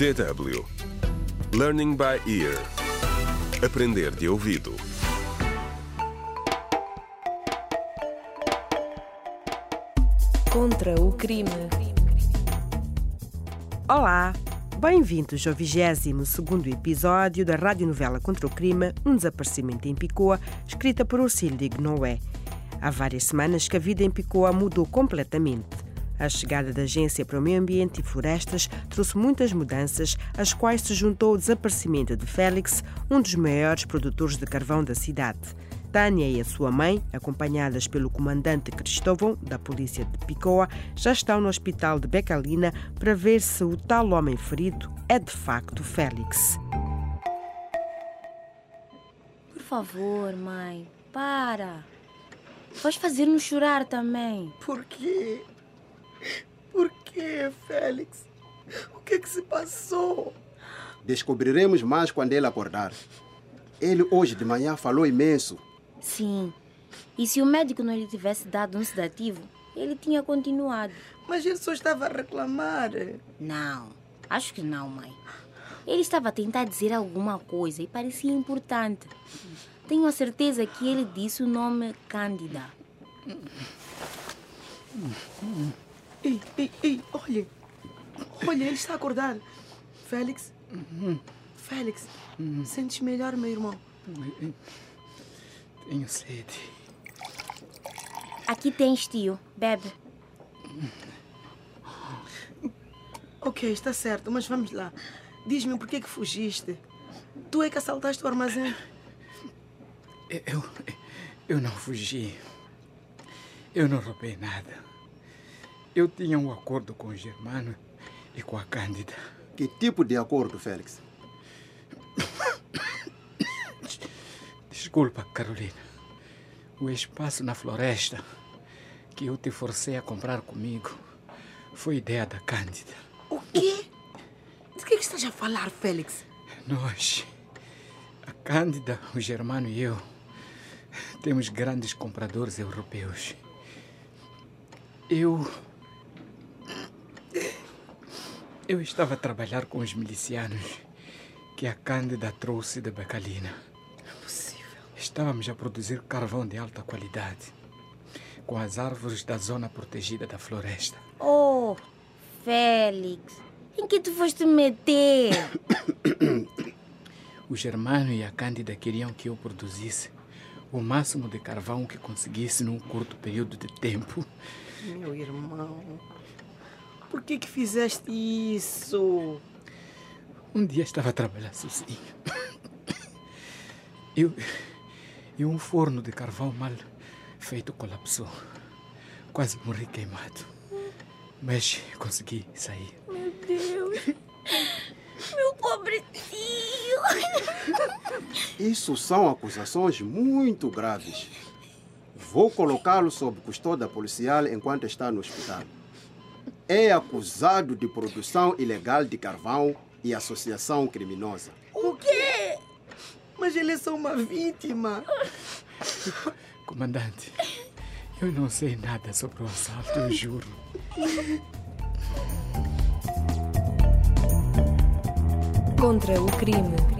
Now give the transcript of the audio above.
DW Learning by Ear Aprender de ouvido Contra o crime. Olá, bem-vindos ao 22 episódio da radionovela Contra o Crime, Um Desaparecimento em Picoa, escrita por Ursílio de Noé. Há várias semanas que a vida em Picoa mudou completamente. A chegada da Agência para o Meio Ambiente e Florestas trouxe muitas mudanças, às quais se juntou o desaparecimento de Félix, um dos maiores produtores de carvão da cidade. Tânia e a sua mãe, acompanhadas pelo comandante Cristóvão, da polícia de Picoa, já estão no hospital de Becalina para ver se o tal homem ferido é de facto Félix. Por favor, mãe, para. Vais fazer-nos chorar também. Por quê? Por quê, Félix? O que é que se passou? Descobriremos mais quando ele acordar. Ele hoje de manhã falou imenso. Sim. E se o médico não lhe tivesse dado um sedativo, ele tinha continuado. Mas ele só estava a reclamar. Não, acho que não, mãe. Ele estava a tentar dizer alguma coisa e parecia importante. Tenho a certeza que ele disse o nome Cândida. Ei, ei, ei, olha. Olha, ele está a acordar. Félix? Félix, sentes melhor, meu irmão? Tenho sede. Aqui tens, tio. Bebe. Ok, está certo, mas vamos lá. Diz-me por que é que fugiste? Tu é que assaltaste o armazém? Eu, eu não fugi. Eu não roubei nada. Eu tinha um acordo com o Germano e com a Cândida. Que tipo de acordo, Félix? Desculpa, Carolina. O espaço na floresta que eu te forcei a comprar comigo foi ideia da Cândida. O quê? De que é que estás a falar, Félix? Nós, a Cândida, o Germano e eu, temos grandes compradores europeus. Eu. Eu estava a trabalhar com os milicianos que a Cândida trouxe de Becalina. Estávamos a produzir carvão de alta qualidade com as árvores da zona protegida da floresta. Oh, Félix, em que tu foste meter? O Germano e a Cândida queriam que eu produzisse o máximo de carvão que conseguisse num curto período de tempo. Meu irmão, por que que fizeste isso? Um dia estava a trabalhar sozinho. Eu, e um forno de carvão mal feito colapsou. Quase morri queimado. Mas consegui sair. Meu Deus. Meu pobre tio. Isso são acusações muito graves. Vou colocá-lo sob custódia policial enquanto está no hospital. É acusado de produção ilegal de carvão e associação criminosa. O quê? Mas ele é só uma vítima. Comandante, eu não sei nada sobre o assalto, eu juro. Contra o crime.